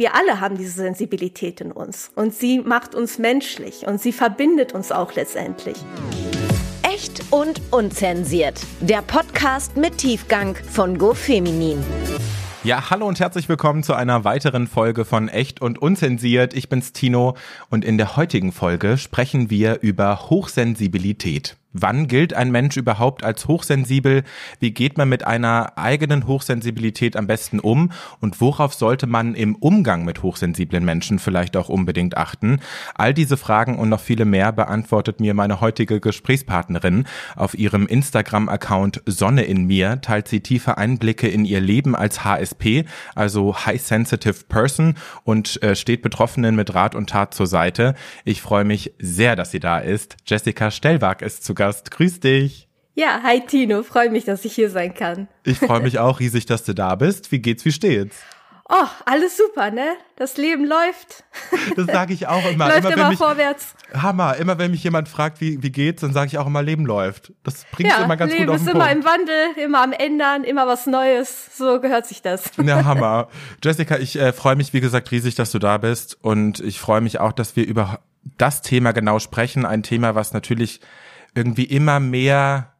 wir alle haben diese Sensibilität in uns und sie macht uns menschlich und sie verbindet uns auch letztendlich. Echt und unzensiert. Der Podcast mit Tiefgang von GoFeminin. Ja, hallo und herzlich willkommen zu einer weiteren Folge von Echt und Unzensiert. Ich bin's Tino und in der heutigen Folge sprechen wir über Hochsensibilität. Wann gilt ein Mensch überhaupt als hochsensibel? Wie geht man mit einer eigenen Hochsensibilität am besten um? Und worauf sollte man im Umgang mit hochsensiblen Menschen vielleicht auch unbedingt achten? All diese Fragen und noch viele mehr beantwortet mir meine heutige Gesprächspartnerin. Auf ihrem Instagram-Account Sonne in mir teilt sie tiefe Einblicke in ihr Leben als HSP, also High Sensitive Person und äh, steht Betroffenen mit Rat und Tat zur Seite. Ich freue mich sehr, dass sie da ist. Jessica Stellwag ist zu Gast. Grüß dich. Ja, hi Tino, freue mich, dass ich hier sein kann. Ich freue mich auch riesig, dass du da bist. Wie geht's, wie steht's? Oh, alles super, ne? Das Leben läuft. Das sage ich auch immer. läuft immer, immer mich, vorwärts. Hammer. Immer wenn mich jemand fragt, wie, wie geht's, dann sage ich auch immer, Leben läuft. Das bringt ja, immer ganz Leben gut auf ist den immer Punkt. im Wandel, immer am Ändern, immer was Neues. So gehört sich das. Ja, Hammer. Jessica, ich äh, freue mich, wie gesagt, riesig, dass du da bist. Und ich freue mich auch, dass wir über das Thema genau sprechen. Ein Thema, was natürlich irgendwie immer mehr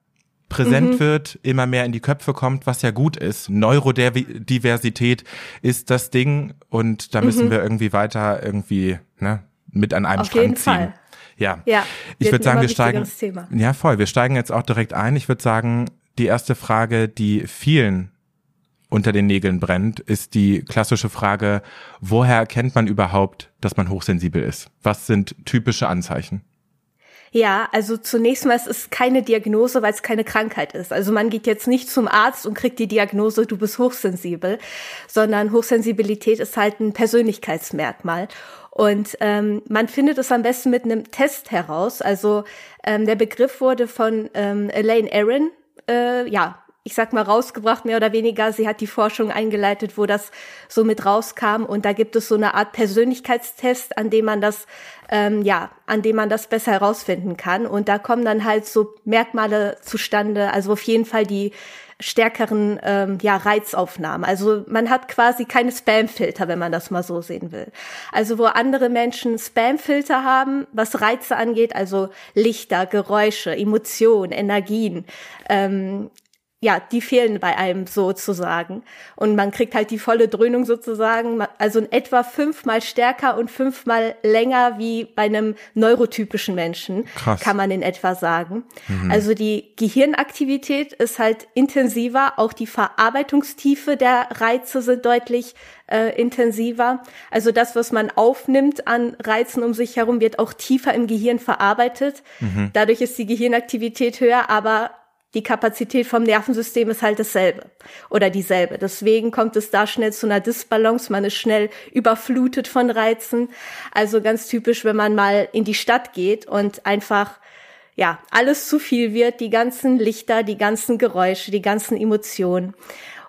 präsent Mhm. wird, immer mehr in die Köpfe kommt, was ja gut ist. Neurodiversität ist das Ding und da müssen wir irgendwie weiter irgendwie ne, mit an einem Mhm. Auf Strang jeden ziehen. Fall. Ja. Ja, ich würde sagen, wir steigen. Thema. Ja, voll. Wir steigen jetzt auch direkt ein. Ich würde sagen, die erste Frage, die vielen unter den Nägeln brennt, ist die klassische Frage, woher erkennt man überhaupt, dass man hochsensibel ist? Was sind typische Anzeichen? Ja, also zunächst mal, es ist keine Diagnose, weil es keine Krankheit ist. Also man geht jetzt nicht zum Arzt und kriegt die Diagnose, du bist hochsensibel, sondern Hochsensibilität ist halt ein Persönlichkeitsmerkmal. Und ähm, man findet es am besten mit einem Test heraus. Also ähm, der Begriff wurde von ähm, Elaine Aron, äh, ja, ich sag mal, rausgebracht, mehr oder weniger. Sie hat die Forschung eingeleitet, wo das so mit rauskam. Und da gibt es so eine Art Persönlichkeitstest, an dem man das, ähm, ja, an dem man das besser herausfinden kann. Und da kommen dann halt so Merkmale zustande, also auf jeden Fall die stärkeren ähm, ja, Reizaufnahmen. Also man hat quasi keine Spamfilter, wenn man das mal so sehen will. Also wo andere Menschen Spamfilter haben, was Reize angeht, also Lichter, Geräusche, Emotionen, Energien, ähm, ja, die fehlen bei einem sozusagen. Und man kriegt halt die volle Dröhnung sozusagen, also in etwa fünfmal stärker und fünfmal länger wie bei einem neurotypischen Menschen, Krass. kann man in etwa sagen. Also die Gehirnaktivität ist halt intensiver, auch die Verarbeitungstiefe der Reize sind deutlich äh, intensiver. Also das, was man aufnimmt an Reizen um sich herum, wird auch tiefer im Gehirn verarbeitet. Dadurch ist die Gehirnaktivität höher, aber die Kapazität vom Nervensystem ist halt dasselbe oder dieselbe. Deswegen kommt es da schnell zu einer Disbalance. Man ist schnell überflutet von Reizen. Also ganz typisch, wenn man mal in die Stadt geht und einfach ja, alles zu viel wird, die ganzen Lichter, die ganzen Geräusche, die ganzen Emotionen.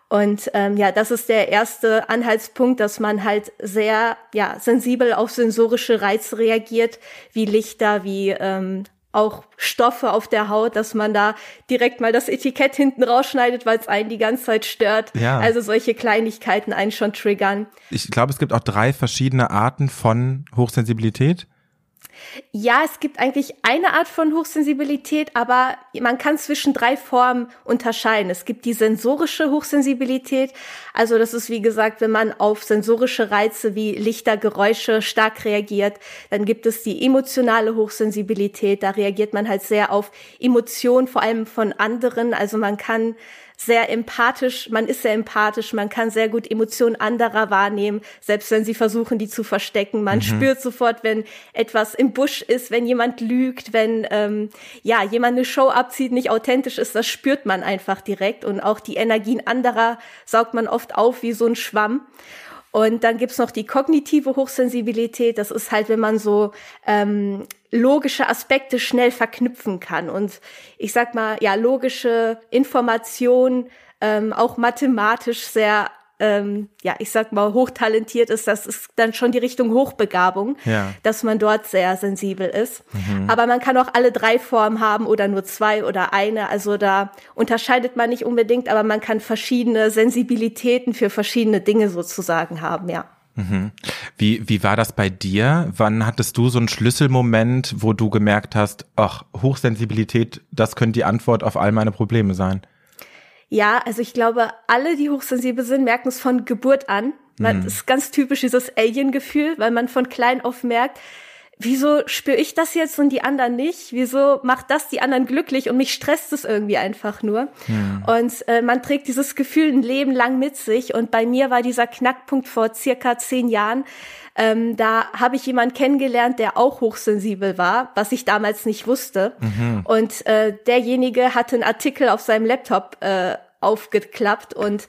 Und ähm, ja, das ist der erste Anhaltspunkt, dass man halt sehr ja sensibel auf sensorische Reize reagiert, wie Lichter, wie ähm, auch Stoffe auf der Haut, dass man da direkt mal das Etikett hinten rausschneidet, weil es einen die ganze Zeit stört. Ja. Also solche Kleinigkeiten einen schon triggern. Ich glaube, es gibt auch drei verschiedene Arten von Hochsensibilität. Ja, es gibt eigentlich eine Art von Hochsensibilität, aber man kann zwischen drei Formen unterscheiden. Es gibt die sensorische Hochsensibilität. Also das ist, wie gesagt, wenn man auf sensorische Reize wie Lichter, Geräusche stark reagiert. Dann gibt es die emotionale Hochsensibilität. Da reagiert man halt sehr auf Emotionen, vor allem von anderen. Also man kann sehr empathisch, man ist sehr empathisch, man kann sehr gut Emotionen anderer wahrnehmen, selbst wenn sie versuchen, die zu verstecken. Man spürt sofort, wenn etwas im Busch ist, wenn jemand lügt, wenn ähm, ja jemand eine Show abzieht, nicht authentisch ist, das spürt man einfach direkt. Und auch die Energien anderer saugt man oft auf wie so ein Schwamm. Und dann gibt's noch die kognitive Hochsensibilität. Das ist halt, wenn man so ähm, logische Aspekte schnell verknüpfen kann. Und ich sag mal, ja, logische Information, ähm, auch mathematisch sehr, ähm, ja, ich sag mal, hochtalentiert ist. Das ist dann schon die Richtung Hochbegabung, Ja. dass man dort sehr sensibel ist. Aber man kann auch alle drei Formen haben oder nur zwei oder eine. Also da unterscheidet man nicht unbedingt, aber man kann verschiedene Sensibilitäten für verschiedene Dinge sozusagen haben, ja. Mhm. Wie, wie war das bei dir? Wann hattest du so einen Schlüsselmoment, wo du gemerkt hast, ach, Hochsensibilität, das könnte die Antwort auf all meine Probleme sein? Ja, also ich glaube, alle, die hochsensibel sind, merken es von Geburt an. Man, mhm. ist ganz typisch dieses Alien-Gefühl, weil man von klein auf merkt, wieso spüre ich das jetzt und die anderen nicht? Wieso macht das die anderen glücklich und mich stresst es irgendwie einfach nur? Hm. Und äh, man trägt dieses Gefühl ein Leben lang mit sich. Und bei mir war dieser Knackpunkt vor circa zehn Jahren. Ähm, da habe ich jemanden kennengelernt, der auch hochsensibel war, was ich damals nicht wusste. Mhm. Und äh, derjenige hatte einen Artikel auf seinem Laptop äh, aufgeklappt und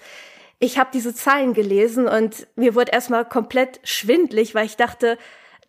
ich habe diese Zahlen gelesen und mir wurde erstmal komplett schwindlig, weil ich dachte,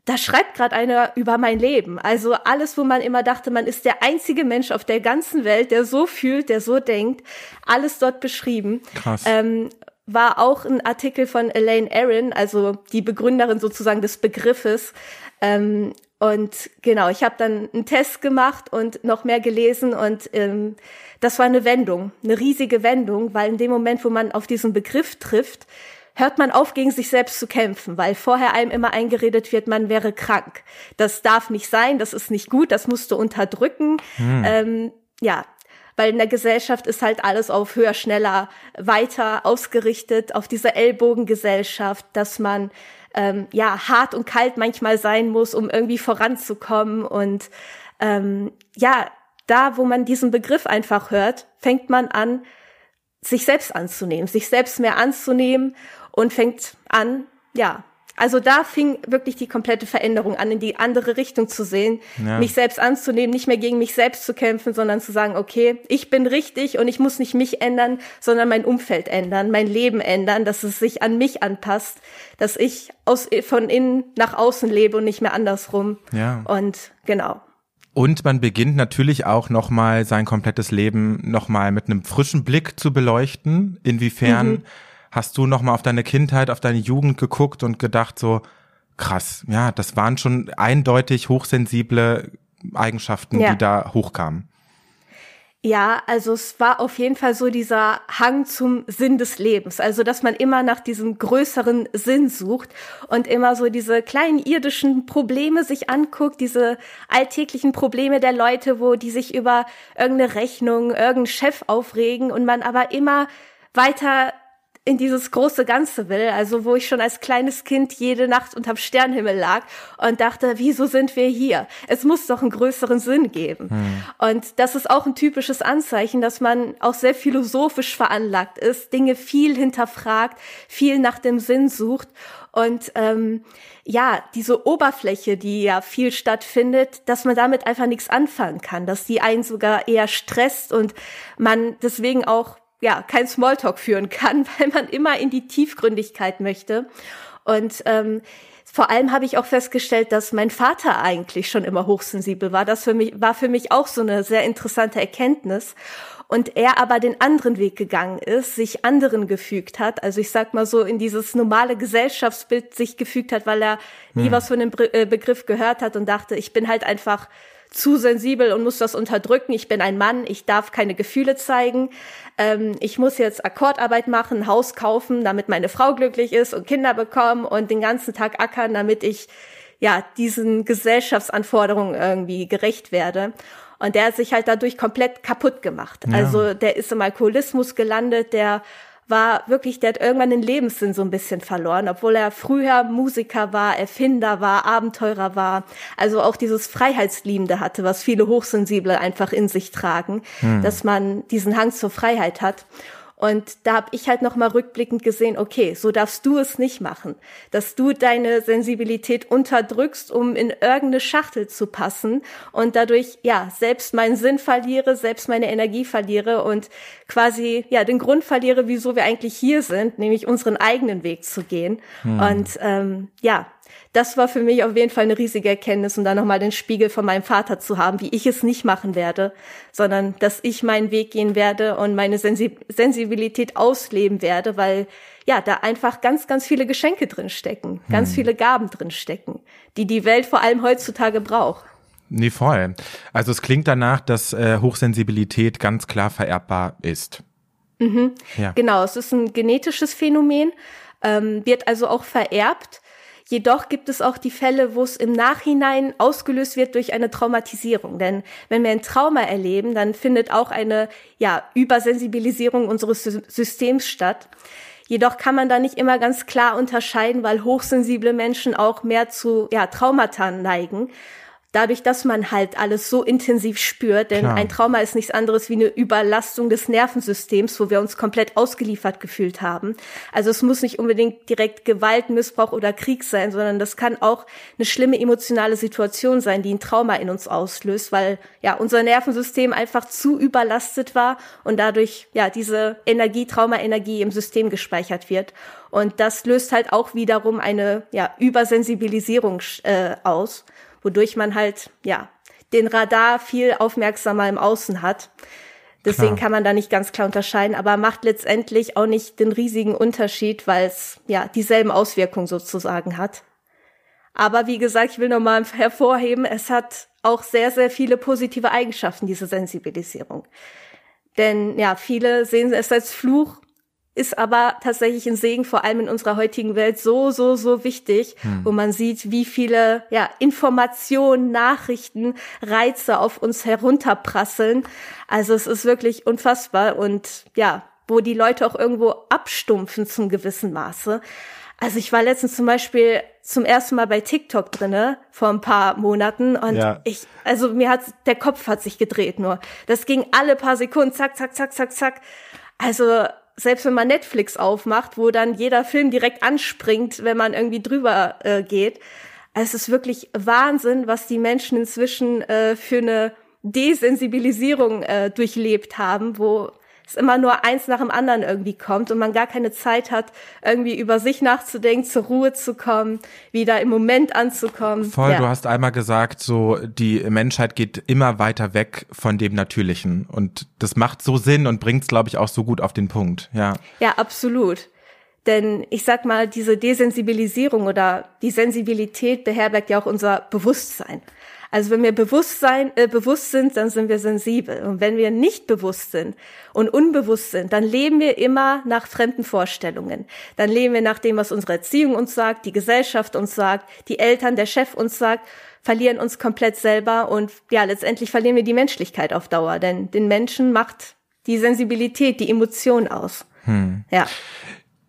da schreibt gerade einer über mein Leben. Also alles, wo man immer dachte, man ist der einzige Mensch auf der ganzen Welt, der so fühlt, der so denkt, alles dort beschrieben. Krass. Ähm, war auch ein Artikel von Elaine Aaron, also die Begründerin sozusagen des Begriffes. Ähm, und genau, ich habe dann einen Test gemacht und noch mehr gelesen und ähm, das war eine Wendung, eine riesige Wendung, weil in dem Moment, wo man auf diesen Begriff trifft, hört man auf, gegen sich selbst zu kämpfen, weil vorher einem immer eingeredet wird, man wäre krank. Das darf nicht sein, das ist nicht gut, das musst du unterdrücken. Hm. Ähm, ja, weil in der Gesellschaft ist halt alles auf höher, schneller, weiter ausgerichtet, auf diese Ellbogengesellschaft, dass man ähm, ja hart und kalt manchmal sein muss, um irgendwie voranzukommen. Und ähm, ja, da, wo man diesen Begriff einfach hört, fängt man an, sich selbst anzunehmen, sich selbst mehr anzunehmen und fängt an, ja, also da fing wirklich die komplette Veränderung an, in die andere Richtung zu sehen, ja. mich selbst anzunehmen, nicht mehr gegen mich selbst zu kämpfen, sondern zu sagen, okay, ich bin richtig und ich muss nicht mich ändern, sondern mein Umfeld ändern, mein Leben ändern, dass es sich an mich anpasst, dass ich aus, von innen nach außen lebe und nicht mehr andersrum. Ja. Und genau. Und man beginnt natürlich auch nochmal sein komplettes Leben nochmal mit einem frischen Blick zu beleuchten. Inwiefern mhm hast du nochmal auf deine Kindheit, auf deine Jugend geguckt und gedacht so, krass, ja, das waren schon eindeutig hochsensible Eigenschaften, ja. die da hochkamen. Ja, also es war auf jeden Fall so dieser Hang zum Sinn des Lebens. Also, dass man immer nach diesem größeren Sinn sucht und immer so diese kleinen irdischen Probleme sich anguckt, diese alltäglichen Probleme der Leute, wo die sich über irgendeine Rechnung, irgendeinen Chef aufregen und man aber immer weiter in dieses große Ganze will. Also wo ich schon als kleines Kind jede Nacht unterm Sternhimmel lag und dachte, wieso sind wir hier? Es muss doch einen größeren Sinn geben. Hm. Und das ist auch ein typisches Anzeichen, dass man auch sehr philosophisch veranlagt ist, Dinge viel hinterfragt, viel nach dem Sinn sucht. Und ähm, ja, diese Oberfläche, die ja viel stattfindet, dass man damit einfach nichts anfangen kann, dass die einen sogar eher stresst und man deswegen auch ja, kein Smalltalk führen kann, weil man immer in die Tiefgründigkeit möchte. Und ähm, vor allem habe ich auch festgestellt, dass mein Vater eigentlich schon immer hochsensibel war. Das für mich, war für mich auch so eine sehr interessante Erkenntnis. Und er aber den anderen Weg gegangen ist, sich anderen gefügt hat. Also ich sag mal so in dieses normale Gesellschaftsbild sich gefügt hat, weil er nie hm. was von dem äh, Begriff gehört hat und dachte, ich bin halt einfach zu sensibel und muss das unterdrücken. Ich bin ein Mann, ich darf keine Gefühle zeigen. Ähm, ich muss jetzt Akkordarbeit machen, Haus kaufen, damit meine Frau glücklich ist und Kinder bekommen und den ganzen Tag ackern, damit ich ja diesen Gesellschaftsanforderungen irgendwie gerecht werde. Und der hat sich halt dadurch komplett kaputt gemacht. Ja. Also der ist im Alkoholismus gelandet, der war wirklich, der hat irgendwann den Lebenssinn so ein bisschen verloren, obwohl er früher Musiker war, Erfinder war, Abenteurer war, also auch dieses Freiheitsliebende hatte, was viele Hochsensible einfach in sich tragen, hm. dass man diesen Hang zur Freiheit hat. Und da habe ich halt noch mal rückblickend gesehen, okay, so darfst du es nicht machen, dass du deine Sensibilität unterdrückst, um in irgendeine Schachtel zu passen und dadurch ja selbst meinen Sinn verliere, selbst meine Energie verliere und quasi ja den Grund verliere, wieso wir eigentlich hier sind, nämlich unseren eigenen Weg zu gehen. Hm. Und ähm, ja, das war für mich auf jeden Fall eine riesige Erkenntnis und dann nochmal den Spiegel von meinem Vater zu haben, wie ich es nicht machen werde, sondern dass ich meinen Weg gehen werde und meine Sensibilität ausleben werde, weil ja, da einfach ganz, ganz viele Geschenke drin stecken, ganz hm. viele Gaben drin stecken, die die Welt vor allem heutzutage braucht. Nee, voll. Also es klingt danach, dass äh, Hochsensibilität ganz klar vererbbar ist. Mhm. Ja. Genau, es ist ein genetisches Phänomen. ähm, wird also auch vererbt. Jedoch gibt es auch die Fälle, wo es im Nachhinein ausgelöst wird durch eine Traumatisierung. Denn wenn wir ein Trauma erleben, dann findet auch eine ja, Übersensibilisierung unseres Systems statt. Jedoch kann man da nicht immer ganz klar unterscheiden, weil hochsensible Menschen auch mehr zu ja, Traumata neigen dadurch, dass man halt alles so intensiv spürt, denn Klar. ein Trauma ist nichts anderes wie eine Überlastung des Nervensystems, wo wir uns komplett ausgeliefert gefühlt haben. Also es muss nicht unbedingt direkt Gewalt, Missbrauch oder Krieg sein, sondern das kann auch eine schlimme emotionale Situation sein, die ein Trauma in uns auslöst, weil ja unser Nervensystem einfach zu überlastet war und dadurch ja diese Energie, Traumaenergie im System gespeichert wird. Und das löst halt auch wiederum eine ja, Übersensibilisierung äh, aus wodurch man halt, ja, den Radar viel aufmerksamer im Außen hat. Deswegen klar. kann man da nicht ganz klar unterscheiden, aber macht letztendlich auch nicht den riesigen Unterschied, weil es ja dieselben Auswirkungen sozusagen hat. Aber wie gesagt, ich will nochmal hervorheben, es hat auch sehr, sehr viele positive Eigenschaften, diese Sensibilisierung. Denn ja, viele sehen es als Fluch ist aber tatsächlich ein Segen, vor allem in unserer heutigen Welt, so, so, so wichtig, hm. wo man sieht, wie viele ja, Informationen, Nachrichten, Reize auf uns herunterprasseln. Also es ist wirklich unfassbar und ja, wo die Leute auch irgendwo abstumpfen zum gewissen Maße. Also ich war letztens zum Beispiel zum ersten Mal bei TikTok drinne vor ein paar Monaten und ja. ich, also mir hat der Kopf hat sich gedreht nur. Das ging alle paar Sekunden, zack, zack, zack, zack, zack. Also selbst wenn man Netflix aufmacht, wo dann jeder Film direkt anspringt, wenn man irgendwie drüber äh, geht. Also es ist wirklich Wahnsinn, was die Menschen inzwischen äh, für eine Desensibilisierung äh, durchlebt haben, wo es immer nur eins nach dem anderen irgendwie kommt und man gar keine Zeit hat, irgendwie über sich nachzudenken, zur Ruhe zu kommen, wieder im Moment anzukommen. Voll, ja. du hast einmal gesagt, so die Menschheit geht immer weiter weg von dem Natürlichen und das macht so Sinn und bringt es, glaube ich, auch so gut auf den Punkt, ja. Ja, absolut. Denn ich sag mal, diese Desensibilisierung oder die Sensibilität beherbergt ja auch unser Bewusstsein. Also wenn wir bewusst, sein, äh, bewusst sind, dann sind wir sensibel. Und wenn wir nicht bewusst sind und unbewusst sind, dann leben wir immer nach fremden Vorstellungen. Dann leben wir nach dem, was unsere Erziehung uns sagt, die Gesellschaft uns sagt, die Eltern, der Chef uns sagt, verlieren uns komplett selber und ja, letztendlich verlieren wir die Menschlichkeit auf Dauer. Denn den Menschen macht die Sensibilität, die Emotion aus. Hm. Ja.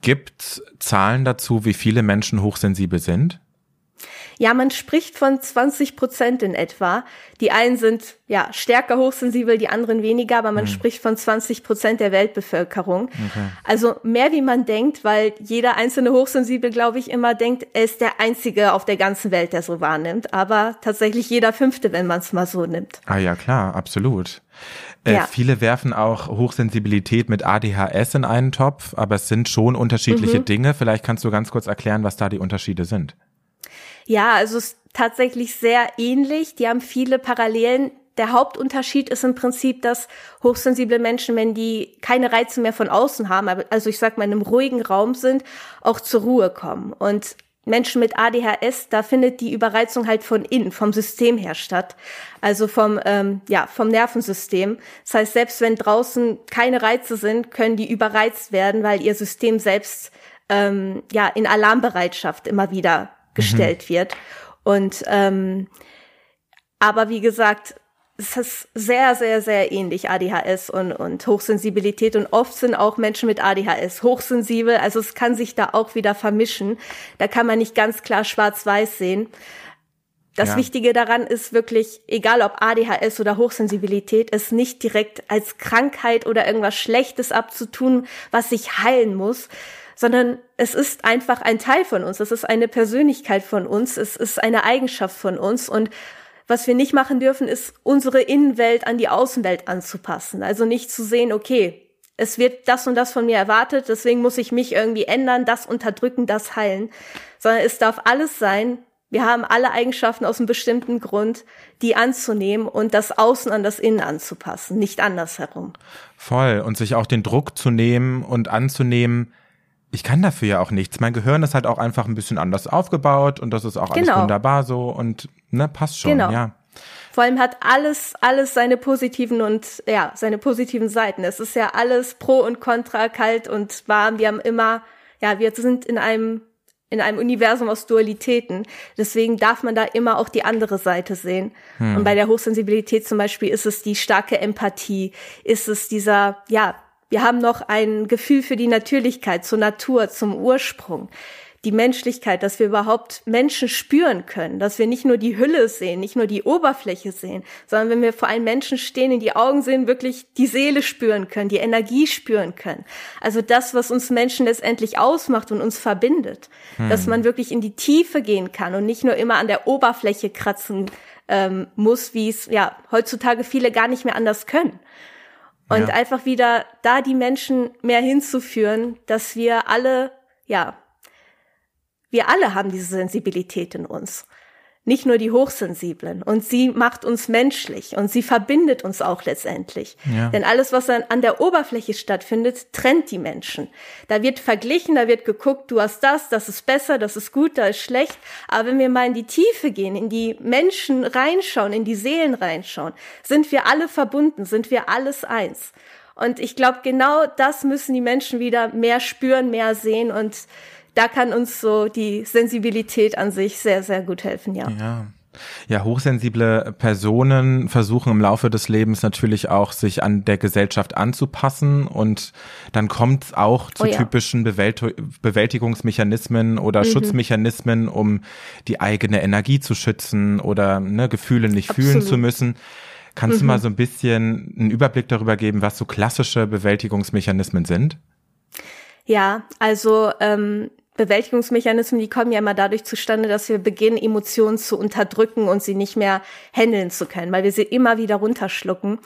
Gibt Zahlen dazu, wie viele Menschen hochsensibel sind? Ja, man spricht von 20 Prozent in etwa. Die einen sind ja stärker hochsensibel, die anderen weniger, aber man hm. spricht von 20 Prozent der Weltbevölkerung. Okay. Also mehr wie man denkt, weil jeder einzelne Hochsensibel, glaube ich, immer denkt, er ist der einzige auf der ganzen Welt, der so wahrnimmt. Aber tatsächlich jeder fünfte, wenn man es mal so nimmt. Ah ja, klar, absolut. Äh, ja. Viele werfen auch Hochsensibilität mit ADHS in einen Topf, aber es sind schon unterschiedliche mhm. Dinge. Vielleicht kannst du ganz kurz erklären, was da die Unterschiede sind. Ja, also es ist tatsächlich sehr ähnlich. Die haben viele Parallelen. Der Hauptunterschied ist im Prinzip, dass hochsensible Menschen, wenn die keine Reize mehr von außen haben, also ich sag mal in einem ruhigen Raum sind, auch zur Ruhe kommen. Und Menschen mit ADHS, da findet die Überreizung halt von innen, vom System her statt. Also vom, ähm, ja, vom Nervensystem. Das heißt, selbst wenn draußen keine Reize sind, können die überreizt werden, weil ihr System selbst ähm, ja in Alarmbereitschaft immer wieder gestellt mhm. wird. Und ähm, aber wie gesagt, es ist sehr, sehr, sehr ähnlich ADHS und, und Hochsensibilität. Und oft sind auch Menschen mit ADHS hochsensibel. Also es kann sich da auch wieder vermischen. Da kann man nicht ganz klar schwarz-weiß sehen. Das ja. Wichtige daran ist wirklich, egal ob ADHS oder Hochsensibilität, es nicht direkt als Krankheit oder irgendwas Schlechtes abzutun, was sich heilen muss, sondern es ist einfach ein Teil von uns, es ist eine Persönlichkeit von uns, es ist eine Eigenschaft von uns und was wir nicht machen dürfen, ist unsere Innenwelt an die Außenwelt anzupassen. Also nicht zu sehen, okay, es wird das und das von mir erwartet, deswegen muss ich mich irgendwie ändern, das unterdrücken, das heilen, sondern es darf alles sein. Wir haben alle Eigenschaften aus einem bestimmten Grund, die anzunehmen und das Außen an das Innen anzupassen, nicht andersherum. Voll. Und sich auch den Druck zu nehmen und anzunehmen, ich kann dafür ja auch nichts. Mein Gehirn ist halt auch einfach ein bisschen anders aufgebaut und das ist auch alles genau. wunderbar so und ne, passt schon, genau. ja. Vor allem hat alles, alles seine positiven und ja, seine positiven Seiten. Es ist ja alles pro und contra, kalt und warm. Wir haben immer ja, wir sind in einem in einem Universum aus Dualitäten. Deswegen darf man da immer auch die andere Seite sehen. Hm. Und bei der Hochsensibilität zum Beispiel ist es die starke Empathie, ist es dieser, ja, wir haben noch ein Gefühl für die Natürlichkeit, zur Natur, zum Ursprung die Menschlichkeit, dass wir überhaupt Menschen spüren können, dass wir nicht nur die Hülle sehen, nicht nur die Oberfläche sehen, sondern wenn wir vor einem Menschen stehen, in die Augen sehen, wirklich die Seele spüren können, die Energie spüren können. Also das, was uns Menschen letztendlich ausmacht und uns verbindet, hm. dass man wirklich in die Tiefe gehen kann und nicht nur immer an der Oberfläche kratzen ähm, muss, wie es ja heutzutage viele gar nicht mehr anders können. Und ja. einfach wieder da die Menschen mehr hinzuführen, dass wir alle ja wir alle haben diese Sensibilität in uns. Nicht nur die Hochsensiblen. Und sie macht uns menschlich und sie verbindet uns auch letztendlich. Ja. Denn alles, was dann an der Oberfläche stattfindet, trennt die Menschen. Da wird verglichen, da wird geguckt, du hast das, das ist besser, das ist gut, das ist schlecht. Aber wenn wir mal in die Tiefe gehen, in die Menschen reinschauen, in die Seelen reinschauen, sind wir alle verbunden, sind wir alles eins. Und ich glaube, genau das müssen die Menschen wieder mehr spüren, mehr sehen und da kann uns so die Sensibilität an sich sehr, sehr gut helfen, ja. Ja. Ja, hochsensible Personen versuchen im Laufe des Lebens natürlich auch, sich an der Gesellschaft anzupassen und dann kommt es auch zu oh ja. typischen Bewält Bewältigungsmechanismen oder mhm. Schutzmechanismen, um die eigene Energie zu schützen oder ne, Gefühle nicht Absolut. fühlen zu müssen. Kannst mhm. du mal so ein bisschen einen Überblick darüber geben, was so klassische Bewältigungsmechanismen sind? Ja, also ähm, Bewältigungsmechanismen, die kommen ja immer dadurch zustande, dass wir beginnen, Emotionen zu unterdrücken und sie nicht mehr handeln zu können, weil wir sie immer wieder runterschlucken.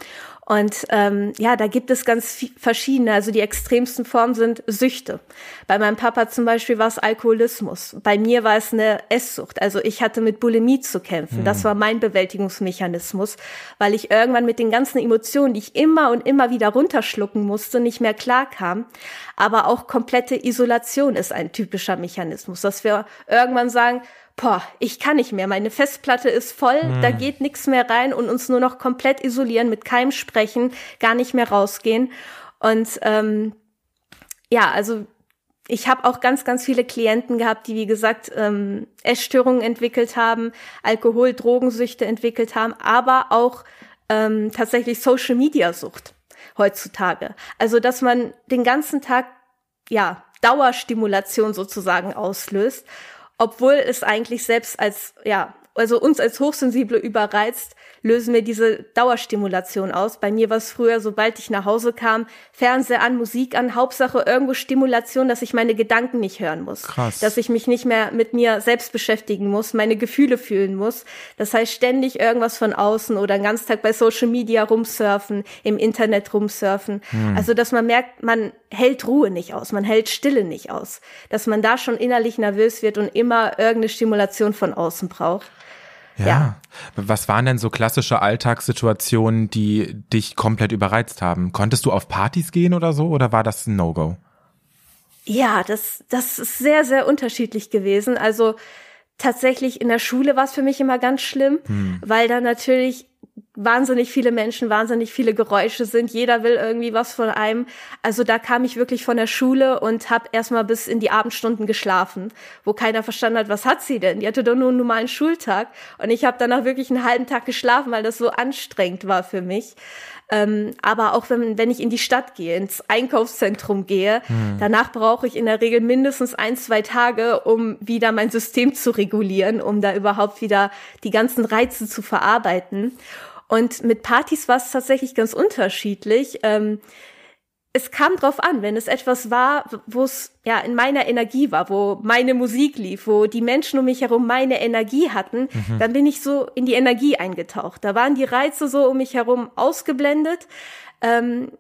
Und ähm, ja, da gibt es ganz verschiedene. Also die extremsten Formen sind Süchte. Bei meinem Papa zum Beispiel war es Alkoholismus. Bei mir war es eine Esssucht. Also ich hatte mit Bulimie zu kämpfen. Mhm. Das hm. war mein Bewältigungsmechanismus, weil ich irgendwann mit den ganzen Emotionen, die ich immer und immer wieder runterschlucken musste, nicht mehr klarkam. Aber auch komplette Isolation ist ein typischer Mechanismus, dass wir irgendwann sagen, boah, ich kann nicht mehr, meine Festplatte ist voll, mhm. da geht nichts mehr rein und uns nur noch komplett isolieren, mit keinem sprechen, gar nicht mehr rausgehen. Und ähm, ja, also ich habe auch ganz, ganz viele Klienten gehabt, die, wie gesagt, ähm, Essstörungen entwickelt haben, Alkohol, Drogensüchte entwickelt haben, aber auch ähm, tatsächlich Social-Media-Sucht heutzutage. Also, dass man den ganzen Tag, ja, Dauerstimulation sozusagen auslöst obwohl es eigentlich selbst als, ja, also uns als Hochsensible überreizt, lösen wir diese Dauerstimulation aus. Bei mir war es früher, sobald ich nach Hause kam, Fernseher an, Musik an, Hauptsache irgendwo Stimulation, dass ich meine Gedanken nicht hören muss. Krass. Dass ich mich nicht mehr mit mir selbst beschäftigen muss, meine Gefühle fühlen muss. Das heißt, ständig irgendwas von außen oder einen ganzen Tag bei Social Media rumsurfen, im Internet rumsurfen. Hm. Also, dass man merkt, man hält Ruhe nicht aus, man hält Stille nicht aus. Dass man da schon innerlich nervös wird und immer irgendeine Stimulation von außen braucht. Ja. ja. Was waren denn so klassische Alltagssituationen, die dich komplett überreizt haben? Konntest du auf Partys gehen oder so oder war das ein No-Go? Ja, das, das ist sehr, sehr unterschiedlich gewesen. Also tatsächlich in der Schule war es für mich immer ganz schlimm, hm. weil da natürlich wahnsinnig viele Menschen, wahnsinnig viele Geräusche sind. Jeder will irgendwie was von einem. Also da kam ich wirklich von der Schule und habe erstmal bis in die Abendstunden geschlafen, wo keiner verstanden hat, was hat sie denn? Die hatte doch nur einen normalen Schultag und ich habe danach wirklich einen halben Tag geschlafen, weil das so anstrengend war für mich. Ähm, aber auch wenn, wenn ich in die Stadt gehe, ins Einkaufszentrum gehe, mhm. danach brauche ich in der Regel mindestens ein, zwei Tage, um wieder mein System zu regulieren, um da überhaupt wieder die ganzen Reize zu verarbeiten. Und mit Partys war es tatsächlich ganz unterschiedlich. Ähm, es kam drauf an, wenn es etwas war, wo es ja in meiner Energie war, wo meine Musik lief, wo die Menschen um mich herum meine Energie hatten, mhm. dann bin ich so in die Energie eingetaucht. Da waren die Reize so um mich herum ausgeblendet. Ähm,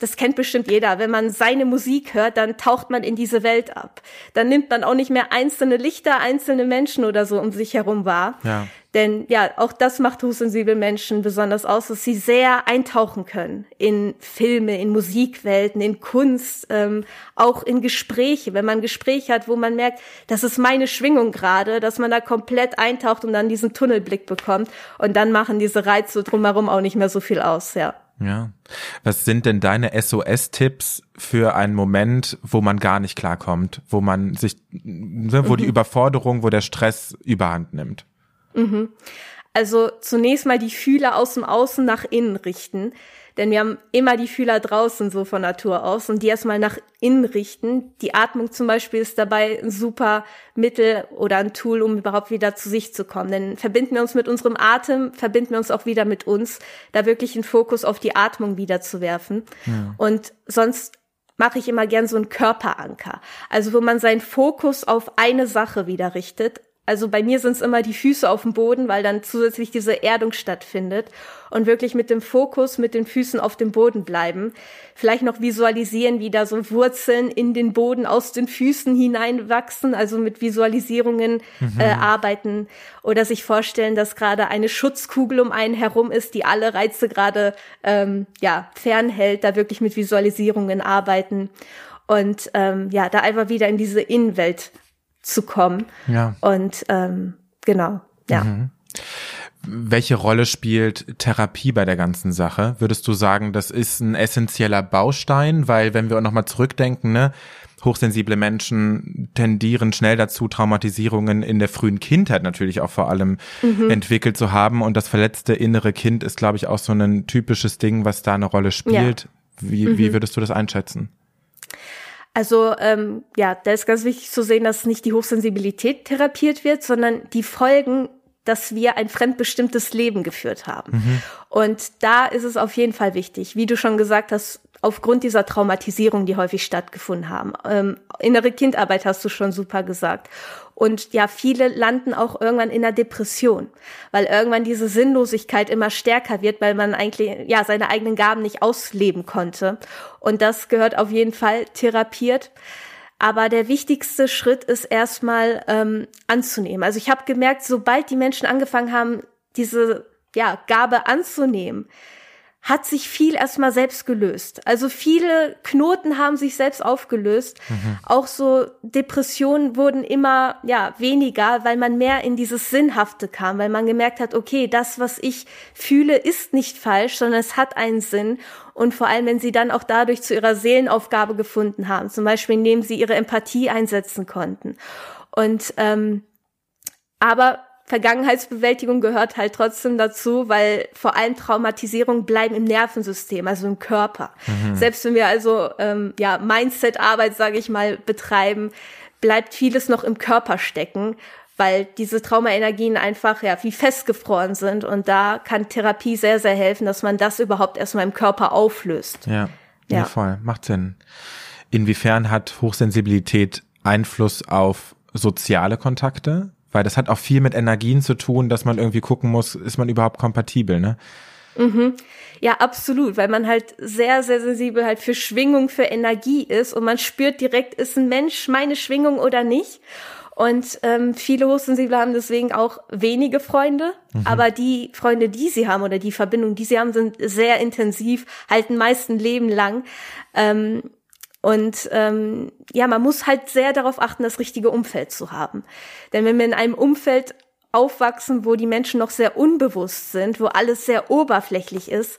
das kennt bestimmt jeder. Wenn man seine Musik hört, dann taucht man in diese Welt ab. Dann nimmt man auch nicht mehr einzelne Lichter, einzelne Menschen oder so um sich herum wahr. Ja. Denn ja, auch das macht hochsensible Menschen besonders aus, dass sie sehr eintauchen können in Filme, in Musikwelten, in Kunst, ähm, auch in Gespräche. Wenn man Gespräche hat, wo man merkt, das ist meine Schwingung gerade, dass man da komplett eintaucht und dann diesen Tunnelblick bekommt. Und dann machen diese Reize drumherum auch nicht mehr so viel aus, ja. Ja. Was sind denn deine SOS-Tipps für einen Moment, wo man gar nicht klarkommt, wo man sich, ne, wo mhm. die Überforderung, wo der Stress überhand nimmt? Mhm. Also zunächst mal die Fühler aus dem Außen nach innen richten. Denn wir haben immer die Fühler draußen so von Natur aus und die erstmal nach innen richten. Die Atmung zum Beispiel ist dabei ein super Mittel oder ein Tool, um überhaupt wieder zu sich zu kommen. Denn verbinden wir uns mit unserem Atem, verbinden wir uns auch wieder mit uns, da wirklich einen Fokus auf die Atmung wieder zu werfen. Ja. Und sonst mache ich immer gern so einen Körperanker. Also wo man seinen Fokus auf eine Sache wieder richtet also bei mir sind es immer die Füße auf dem Boden, weil dann zusätzlich diese Erdung stattfindet und wirklich mit dem Fokus mit den Füßen auf dem Boden bleiben. Vielleicht noch visualisieren, wie da so Wurzeln in den Boden aus den Füßen hineinwachsen, also mit Visualisierungen mhm. äh, arbeiten oder sich vorstellen, dass gerade eine Schutzkugel um einen herum ist, die alle Reize gerade ähm, ja fernhält. Da wirklich mit Visualisierungen arbeiten und ähm, ja da einfach wieder in diese Innenwelt zu kommen. Ja. Und ähm, genau, ja. Mhm. Welche Rolle spielt Therapie bei der ganzen Sache? Würdest du sagen, das ist ein essentieller Baustein? Weil wenn wir nochmal zurückdenken, ne, hochsensible Menschen tendieren schnell dazu, Traumatisierungen in der frühen Kindheit natürlich auch vor allem mhm. entwickelt zu haben. Und das verletzte innere Kind ist, glaube ich, auch so ein typisches Ding, was da eine Rolle spielt. Ja. Wie, mhm. wie würdest du das einschätzen? Also ähm, ja, da ist ganz wichtig zu sehen, dass nicht die Hochsensibilität therapiert wird, sondern die Folgen, dass wir ein fremdbestimmtes Leben geführt haben. Mhm. Und da ist es auf jeden Fall wichtig, wie du schon gesagt hast, aufgrund dieser Traumatisierung, die häufig stattgefunden haben. Ähm, innere Kindarbeit hast du schon super gesagt. Und ja, viele landen auch irgendwann in einer Depression, weil irgendwann diese Sinnlosigkeit immer stärker wird, weil man eigentlich ja seine eigenen Gaben nicht ausleben konnte. Und das gehört auf jeden Fall therapiert. Aber der wichtigste Schritt ist erstmal ähm, anzunehmen. Also ich habe gemerkt, sobald die Menschen angefangen haben, diese ja, Gabe anzunehmen, hat sich viel erstmal selbst gelöst. Also viele Knoten haben sich selbst aufgelöst. Mhm. Auch so Depressionen wurden immer, ja, weniger, weil man mehr in dieses Sinnhafte kam, weil man gemerkt hat, okay, das, was ich fühle, ist nicht falsch, sondern es hat einen Sinn. Und vor allem, wenn sie dann auch dadurch zu ihrer Seelenaufgabe gefunden haben, zum Beispiel indem sie ihre Empathie einsetzen konnten. Und ähm, aber Vergangenheitsbewältigung gehört halt trotzdem dazu, weil vor allem Traumatisierungen bleiben im Nervensystem, also im Körper. Mhm. Selbst wenn wir also ähm, ja Mindset-Arbeit, sage ich mal, betreiben, bleibt vieles noch im Körper stecken, weil diese Traumaenergien einfach ja wie festgefroren sind und da kann Therapie sehr sehr helfen, dass man das überhaupt erstmal im Körper auflöst. Ja, ja, ja voll, macht Sinn. Inwiefern hat Hochsensibilität Einfluss auf soziale Kontakte? Weil das hat auch viel mit Energien zu tun, dass man irgendwie gucken muss, ist man überhaupt kompatibel, ne? Mhm. Ja, absolut, weil man halt sehr, sehr sensibel halt für Schwingung, für Energie ist und man spürt direkt, ist ein Mensch meine Schwingung oder nicht. Und ähm, viele Hochsensible haben deswegen auch wenige Freunde, mhm. aber die Freunde, die sie haben oder die Verbindungen, die sie haben, sind sehr intensiv, halten meist ein Leben lang. Ähm, und ähm, ja, man muss halt sehr darauf achten, das richtige Umfeld zu haben. Denn wenn wir in einem Umfeld aufwachsen, wo die Menschen noch sehr unbewusst sind, wo alles sehr oberflächlich ist,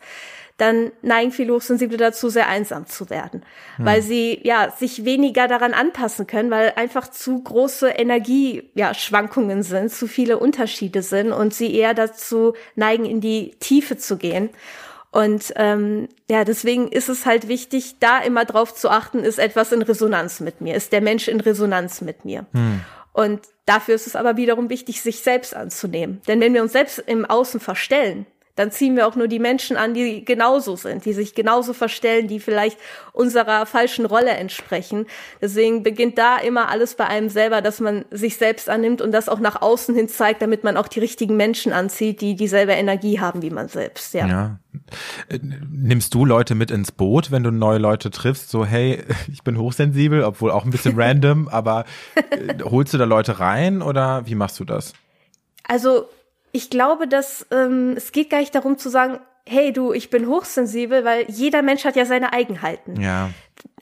dann neigen viele Hochsensible dazu, sehr einsam zu werden, hm. weil sie ja sich weniger daran anpassen können, weil einfach zu große Energieschwankungen ja, sind, zu viele Unterschiede sind und sie eher dazu neigen, in die Tiefe zu gehen. Und ähm, ja, deswegen ist es halt wichtig, da immer drauf zu achten, ist etwas in Resonanz mit mir, ist der Mensch in Resonanz mit mir. Hm. Und dafür ist es aber wiederum wichtig, sich selbst anzunehmen. Denn wenn wir uns selbst im Außen verstellen, dann ziehen wir auch nur die Menschen an, die genauso sind, die sich genauso verstellen, die vielleicht unserer falschen Rolle entsprechen. Deswegen beginnt da immer alles bei einem selber, dass man sich selbst annimmt und das auch nach außen hin zeigt, damit man auch die richtigen Menschen anzieht, die dieselbe Energie haben wie man selbst. Ja. ja. Äh, nimmst du Leute mit ins Boot, wenn du neue Leute triffst? So, hey, ich bin hochsensibel, obwohl auch ein bisschen random, aber äh, holst du da Leute rein oder wie machst du das? Also ich glaube, dass ähm, es geht gar nicht darum zu sagen, hey du, ich bin hochsensibel, weil jeder Mensch hat ja seine Eigenheiten. Ja.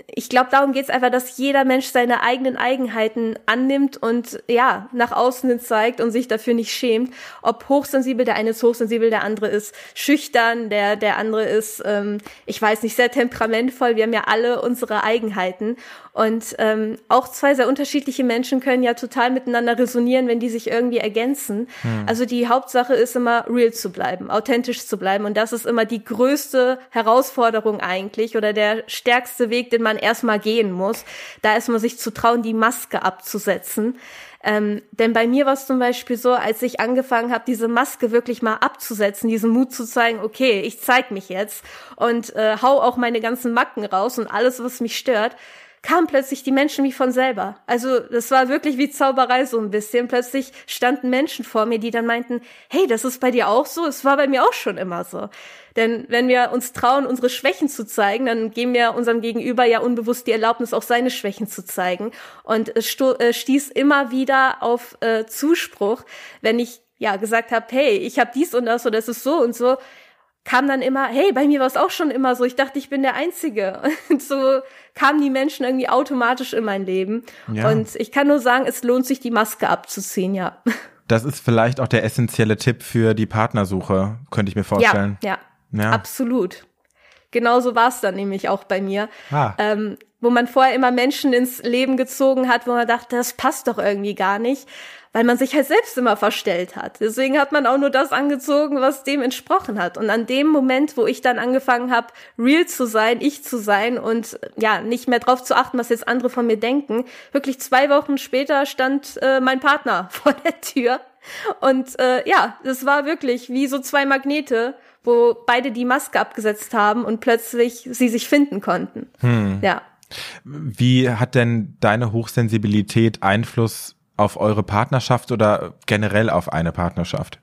Ich glaube, darum geht's einfach, dass jeder Mensch seine eigenen Eigenheiten annimmt und ja, nach außen zeigt und sich dafür nicht schämt. Ob hochsensibel, der eine ist hochsensibel, der andere ist schüchtern, der, der andere ist, ähm, ich weiß nicht, sehr temperamentvoll. Wir haben ja alle unsere Eigenheiten. Und ähm, auch zwei sehr unterschiedliche Menschen können ja total miteinander resonieren, wenn die sich irgendwie ergänzen. Hm. Also die Hauptsache ist immer real zu bleiben, authentisch zu bleiben. Und das ist immer die größte Herausforderung eigentlich oder der stärkste Weg, den man erstmal gehen muss. Da erstmal sich zu trauen, die Maske abzusetzen. Ähm, denn bei mir war es zum Beispiel so, als ich angefangen habe, diese Maske wirklich mal abzusetzen, diesen Mut zu zeigen, okay, ich zeig mich jetzt und äh, hau auch meine ganzen Macken raus und alles, was mich stört, kamen plötzlich die Menschen wie von selber. Also das war wirklich wie Zauberei so ein bisschen. Plötzlich standen Menschen vor mir, die dann meinten, hey, das ist bei dir auch so, es war bei mir auch schon immer so. Denn wenn wir uns trauen, unsere Schwächen zu zeigen, dann geben wir unserem Gegenüber ja unbewusst die Erlaubnis, auch seine Schwächen zu zeigen. Und es äh, stieß immer wieder auf äh, Zuspruch, wenn ich ja gesagt habe, hey, ich habe dies und das oder es ist so und so kam dann immer, hey, bei mir war es auch schon immer so, ich dachte, ich bin der Einzige. Und so kamen die Menschen irgendwie automatisch in mein Leben. Ja. Und ich kann nur sagen, es lohnt sich, die Maske abzuziehen, ja. Das ist vielleicht auch der essentielle Tipp für die Partnersuche, könnte ich mir vorstellen. Ja, ja, ja. absolut. Genauso war es dann nämlich auch bei mir. Ah. Ähm, wo man vorher immer Menschen ins Leben gezogen hat, wo man dachte, das passt doch irgendwie gar nicht weil man sich halt selbst immer verstellt hat. Deswegen hat man auch nur das angezogen, was dem entsprochen hat. Und an dem Moment, wo ich dann angefangen habe, real zu sein, ich zu sein und ja, nicht mehr drauf zu achten, was jetzt andere von mir denken, wirklich zwei Wochen später stand äh, mein Partner vor der Tür. Und äh, ja, das war wirklich wie so zwei Magnete, wo beide die Maske abgesetzt haben und plötzlich sie sich finden konnten. Hm. Ja. Wie hat denn deine Hochsensibilität Einfluss auf eure Partnerschaft oder generell auf eine Partnerschaft?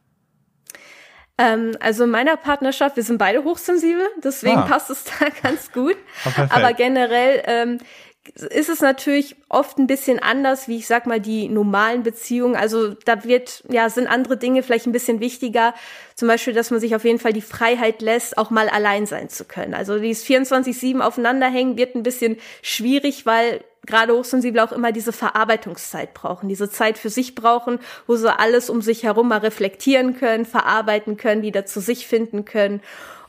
Ähm, also in meiner Partnerschaft, wir sind beide hochsensibel, deswegen ah. passt es da ganz gut. Oh, Aber generell ähm, ist es natürlich oft ein bisschen anders, wie ich sag mal, die normalen Beziehungen. Also da wird, ja, sind andere Dinge vielleicht ein bisschen wichtiger. Zum Beispiel, dass man sich auf jeden Fall die Freiheit lässt, auch mal allein sein zu können. Also dieses 24-7 aufeinanderhängen wird ein bisschen schwierig, weil gerade Hochsensible auch immer diese Verarbeitungszeit brauchen, diese Zeit für sich brauchen, wo sie alles um sich herum mal reflektieren können, verarbeiten können, wieder zu sich finden können.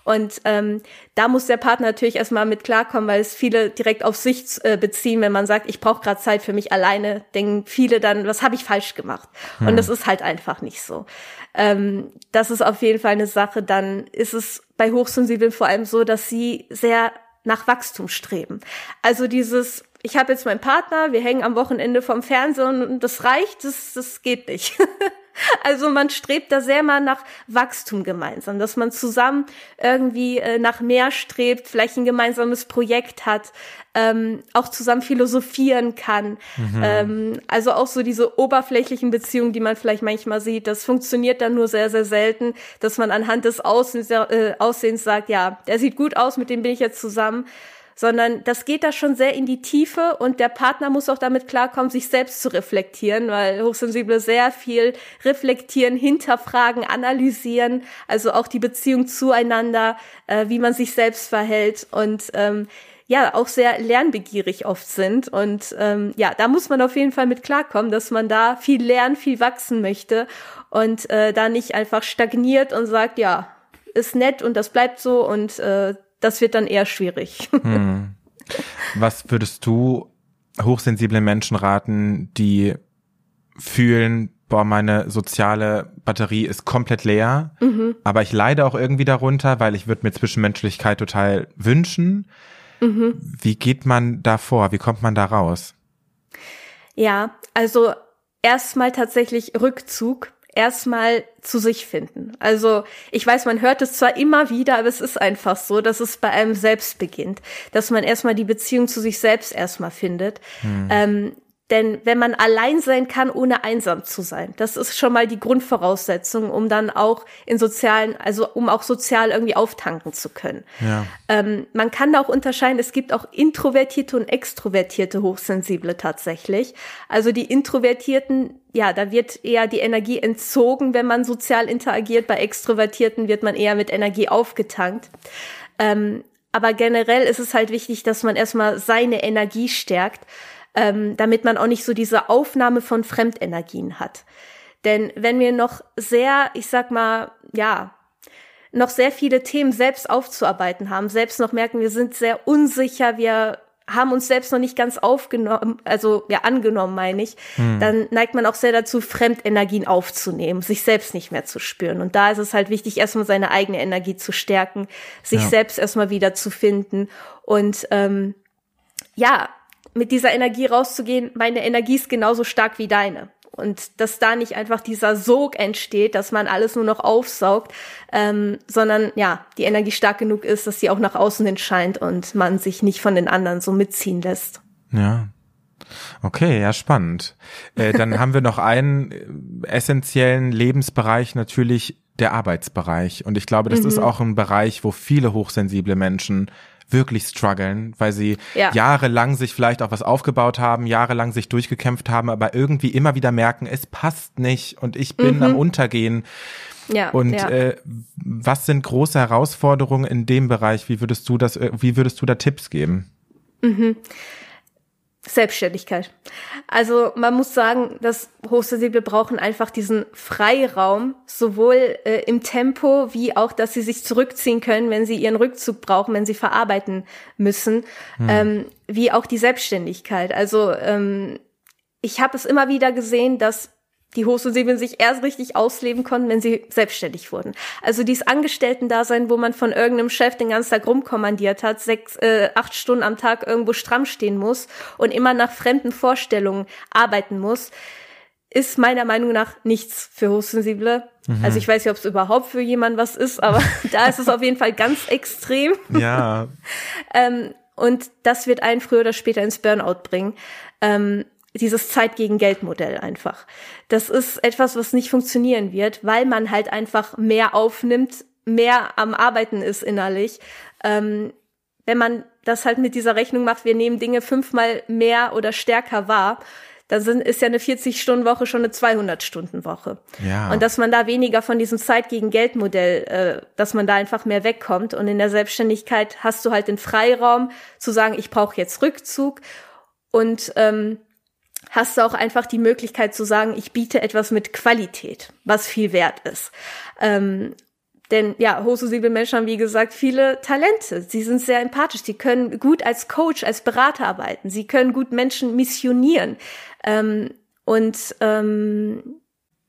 Und ähm, da muss der Partner natürlich erstmal mit klarkommen, weil es viele direkt auf sich äh, beziehen, wenn man sagt, ich brauche gerade Zeit für mich alleine, denken viele dann, was habe ich falsch gemacht? Hm. Und das ist halt einfach nicht so. Ähm, das ist auf jeden Fall eine Sache. Dann ist es bei Hochsensiblen vor allem so, dass sie sehr nach Wachstum streben. Also dieses ich habe jetzt meinen Partner, wir hängen am Wochenende vom Fernsehen und das reicht, das, das geht nicht. also man strebt da sehr mal nach Wachstum gemeinsam, dass man zusammen irgendwie äh, nach mehr strebt, vielleicht ein gemeinsames Projekt hat, ähm, auch zusammen philosophieren kann. Mhm. Ähm, also auch so diese oberflächlichen Beziehungen, die man vielleicht manchmal sieht, das funktioniert dann nur sehr, sehr selten, dass man anhand des Aussehens, äh, Aussehens sagt, ja, der sieht gut aus, mit dem bin ich jetzt zusammen sondern das geht da schon sehr in die Tiefe und der Partner muss auch damit klarkommen, sich selbst zu reflektieren, weil Hochsensible sehr viel reflektieren, hinterfragen, analysieren, also auch die Beziehung zueinander, äh, wie man sich selbst verhält und ähm, ja auch sehr lernbegierig oft sind. Und ähm, ja, da muss man auf jeden Fall mit klarkommen, dass man da viel lernen, viel wachsen möchte und äh, da nicht einfach stagniert und sagt, ja, ist nett und das bleibt so und äh, das wird dann eher schwierig. Hm. Was würdest du hochsensiblen Menschen raten, die fühlen, boah, meine soziale Batterie ist komplett leer, mhm. aber ich leide auch irgendwie darunter, weil ich würde mir Zwischenmenschlichkeit total wünschen. Mhm. Wie geht man da vor? Wie kommt man da raus? Ja, also erstmal tatsächlich Rückzug erstmal zu sich finden. Also ich weiß, man hört es zwar immer wieder, aber es ist einfach so, dass es bei einem selbst beginnt, dass man erstmal die Beziehung zu sich selbst erstmal findet. Hm. Ähm, denn wenn man allein sein kann, ohne einsam zu sein, das ist schon mal die Grundvoraussetzung, um dann auch in sozialen, also um auch sozial irgendwie auftanken zu können. Ja. Ähm, man kann da auch unterscheiden, es gibt auch introvertierte und extrovertierte Hochsensible tatsächlich. Also die Introvertierten, ja, da wird eher die Energie entzogen, wenn man sozial interagiert. Bei Extrovertierten wird man eher mit Energie aufgetankt. Ähm, aber generell ist es halt wichtig, dass man erstmal seine Energie stärkt, ähm, damit man auch nicht so diese Aufnahme von Fremdenergien hat. Denn wenn wir noch sehr, ich sag mal, ja, noch sehr viele Themen selbst aufzuarbeiten haben, selbst noch merken, wir sind sehr unsicher, wir haben uns selbst noch nicht ganz aufgenommen, also ja angenommen, meine ich, hm. dann neigt man auch sehr dazu, Fremdenergien aufzunehmen, sich selbst nicht mehr zu spüren. Und da ist es halt wichtig, erstmal seine eigene Energie zu stärken, sich ja. selbst erstmal wieder zu finden und ähm, ja, mit dieser Energie rauszugehen, meine Energie ist genauso stark wie deine und dass da nicht einfach dieser Sog entsteht, dass man alles nur noch aufsaugt, ähm, sondern ja, die Energie stark genug ist, dass sie auch nach außen hin scheint und man sich nicht von den anderen so mitziehen lässt. Ja. Okay, ja, spannend. Äh, dann haben wir noch einen äh, essentiellen Lebensbereich, natürlich der Arbeitsbereich. Und ich glaube, das mhm. ist auch ein Bereich, wo viele hochsensible Menschen wirklich strugglen, weil sie ja. jahrelang sich vielleicht auch was aufgebaut haben, jahrelang sich durchgekämpft haben, aber irgendwie immer wieder merken, es passt nicht und ich bin mhm. am Untergehen. Ja, und ja. Äh, was sind große Herausforderungen in dem Bereich? Wie würdest du das, äh, wie würdest du da Tipps geben? Mhm. Selbstständigkeit. Also man muss sagen, dass Hochsensible brauchen einfach diesen Freiraum, sowohl äh, im Tempo wie auch, dass sie sich zurückziehen können, wenn sie ihren Rückzug brauchen, wenn sie verarbeiten müssen, hm. ähm, wie auch die Selbstständigkeit. Also ähm, ich habe es immer wieder gesehen, dass die Hochsensiblen sich erst richtig ausleben konnten, wenn sie selbstständig wurden. Also dieses Angestellten-Dasein, wo man von irgendeinem Chef den ganzen Tag rumkommandiert hat, sechs, äh, acht Stunden am Tag irgendwo stramm stehen muss und immer nach fremden Vorstellungen arbeiten muss, ist meiner Meinung nach nichts für Hochsensible. Mhm. Also ich weiß nicht, ob es überhaupt für jemanden was ist, aber da ist es auf jeden Fall ganz extrem. Ja. ähm, und das wird einen früher oder später ins Burnout bringen. Ähm, dieses Zeit gegen Geld Modell einfach. Das ist etwas, was nicht funktionieren wird, weil man halt einfach mehr aufnimmt, mehr am Arbeiten ist innerlich. Ähm, wenn man das halt mit dieser Rechnung macht, wir nehmen Dinge fünfmal mehr oder stärker wahr, dann sind, ist ja eine 40-Stunden-Woche schon eine 200-Stunden-Woche. Ja. Und dass man da weniger von diesem Zeit gegen Geld-Modell, äh, dass man da einfach mehr wegkommt. Und in der Selbstständigkeit hast du halt den Freiraum zu sagen, ich brauche jetzt Rückzug. Und ähm, hast du auch einfach die Möglichkeit zu sagen, ich biete etwas mit Qualität, was viel wert ist. Ähm, denn ja, hochsensible Menschen haben, wie gesagt, viele Talente. Sie sind sehr empathisch. Sie können gut als Coach, als Berater arbeiten. Sie können gut Menschen missionieren. Ähm, und ähm,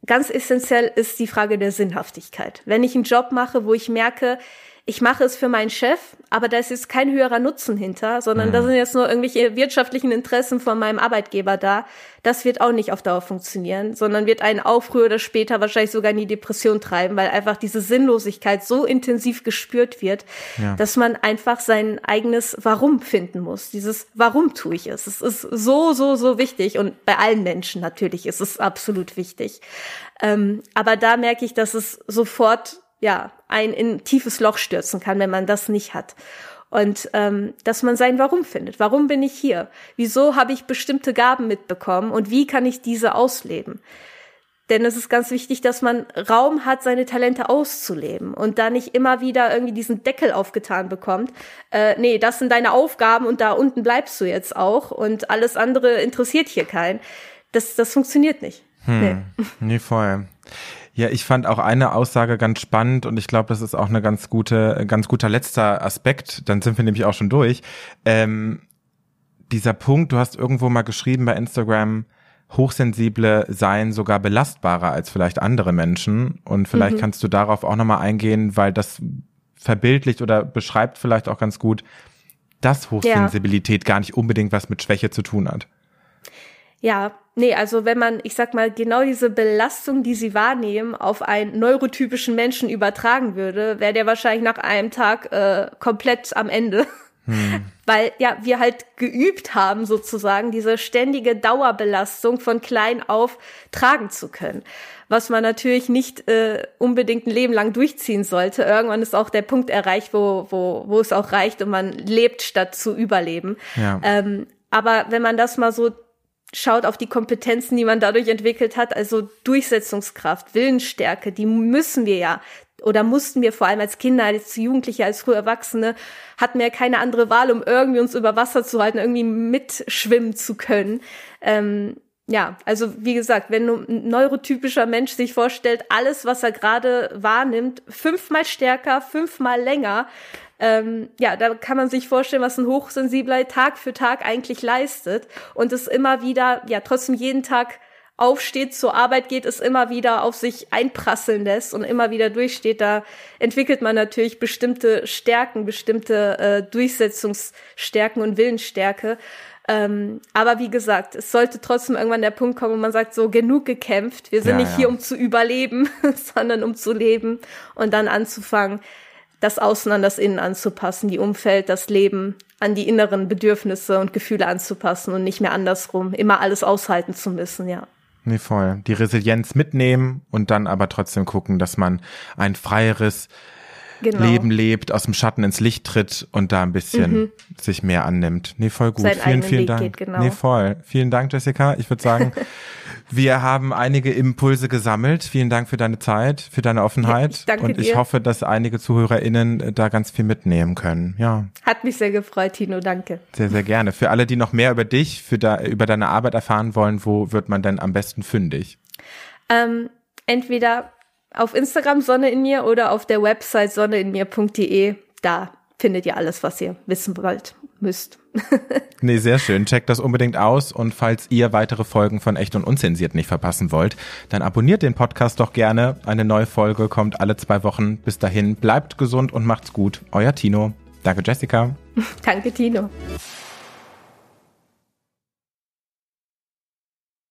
ganz essentiell ist die Frage der Sinnhaftigkeit. Wenn ich einen Job mache, wo ich merke, ich mache es für meinen Chef, aber da ist jetzt kein höherer Nutzen hinter, sondern mhm. da sind jetzt nur irgendwelche wirtschaftlichen Interessen von meinem Arbeitgeber da. Das wird auch nicht auf Dauer funktionieren, sondern wird einen auch früher oder später wahrscheinlich sogar in die Depression treiben, weil einfach diese Sinnlosigkeit so intensiv gespürt wird, ja. dass man einfach sein eigenes Warum finden muss. Dieses Warum tue ich es? Es ist so, so, so wichtig und bei allen Menschen natürlich ist es absolut wichtig. Ähm, aber da merke ich, dass es sofort ja, ein in ein tiefes Loch stürzen kann, wenn man das nicht hat. Und ähm, dass man sein Warum findet. Warum bin ich hier? Wieso habe ich bestimmte Gaben mitbekommen und wie kann ich diese ausleben? Denn es ist ganz wichtig, dass man Raum hat, seine Talente auszuleben und da nicht immer wieder irgendwie diesen Deckel aufgetan bekommt. Äh, nee, das sind deine Aufgaben und da unten bleibst du jetzt auch und alles andere interessiert hier keinen. Das, das funktioniert nicht. Hm, nee. nee, voll. Ja, ich fand auch eine Aussage ganz spannend und ich glaube, das ist auch eine ganz gute, ganz guter letzter Aspekt. Dann sind wir nämlich auch schon durch. Ähm, dieser Punkt, du hast irgendwo mal geschrieben bei Instagram, Hochsensible seien sogar belastbarer als vielleicht andere Menschen. Und vielleicht mhm. kannst du darauf auch nochmal eingehen, weil das verbildlicht oder beschreibt vielleicht auch ganz gut, dass Hochsensibilität ja. gar nicht unbedingt was mit Schwäche zu tun hat. Ja, nee, also wenn man, ich sag mal, genau diese Belastung, die sie wahrnehmen, auf einen neurotypischen Menschen übertragen würde, wäre der wahrscheinlich nach einem Tag äh, komplett am Ende. Hm. Weil ja, wir halt geübt haben, sozusagen, diese ständige Dauerbelastung von klein auf tragen zu können. Was man natürlich nicht äh, unbedingt ein Leben lang durchziehen sollte. Irgendwann ist auch der Punkt erreicht, wo, wo, wo es auch reicht und man lebt statt zu überleben. Ja. Ähm, aber wenn man das mal so schaut auf die Kompetenzen, die man dadurch entwickelt hat, also Durchsetzungskraft, Willensstärke, die müssen wir ja oder mussten wir vor allem als Kinder, als Jugendliche, als frühe Erwachsene, hatten wir keine andere Wahl, um irgendwie uns über Wasser zu halten, irgendwie mitschwimmen zu können. Ähm, ja, also wie gesagt, wenn ein neurotypischer Mensch sich vorstellt, alles, was er gerade wahrnimmt, fünfmal stärker, fünfmal länger, ähm, ja, da kann man sich vorstellen, was ein Hochsensibler Tag für Tag eigentlich leistet und es immer wieder, ja, trotzdem jeden Tag aufsteht, zur Arbeit geht, es immer wieder auf sich einprasseln lässt und immer wieder durchsteht, da entwickelt man natürlich bestimmte Stärken, bestimmte äh, Durchsetzungsstärken und Willensstärke. Ähm, aber wie gesagt, es sollte trotzdem irgendwann der Punkt kommen, wo man sagt, so genug gekämpft. Wir sind ja, nicht ja. hier, um zu überleben, sondern um zu leben und dann anzufangen, das Außen an das Innen anzupassen, die Umfeld, das Leben an die inneren Bedürfnisse und Gefühle anzupassen und nicht mehr andersrum, immer alles aushalten zu müssen, ja. Nee, voll. Die Resilienz mitnehmen und dann aber trotzdem gucken, dass man ein freieres genau. Leben lebt, aus dem Schatten ins Licht tritt und da ein bisschen mhm. sich mehr annimmt. Nee, voll gut. Seinen vielen, vielen Weg Dank. Geht, genau. Nee, voll. Vielen Dank, Jessica. Ich würde sagen, wir haben einige Impulse gesammelt. Vielen Dank für deine Zeit, für deine Offenheit. Ja, ich danke und ich dir. hoffe, dass einige ZuhörerInnen da ganz viel mitnehmen können. Ja. Hat mich sehr gefreut, Tino. Danke. Sehr, sehr gerne. Für alle, die noch mehr über dich, für da, über deine Arbeit erfahren wollen, wo wird man denn am besten fündig? Ähm, entweder auf Instagram Sonne in mir oder auf der Website sonneinmir.de. Da findet ihr alles, was ihr wissen wollt, müsst. nee, sehr schön. Checkt das unbedingt aus und falls ihr weitere Folgen von Echt und Unzensiert nicht verpassen wollt, dann abonniert den Podcast doch gerne. Eine neue Folge kommt alle zwei Wochen. Bis dahin, bleibt gesund und macht's gut. Euer Tino. Danke, Jessica. Danke, Tino.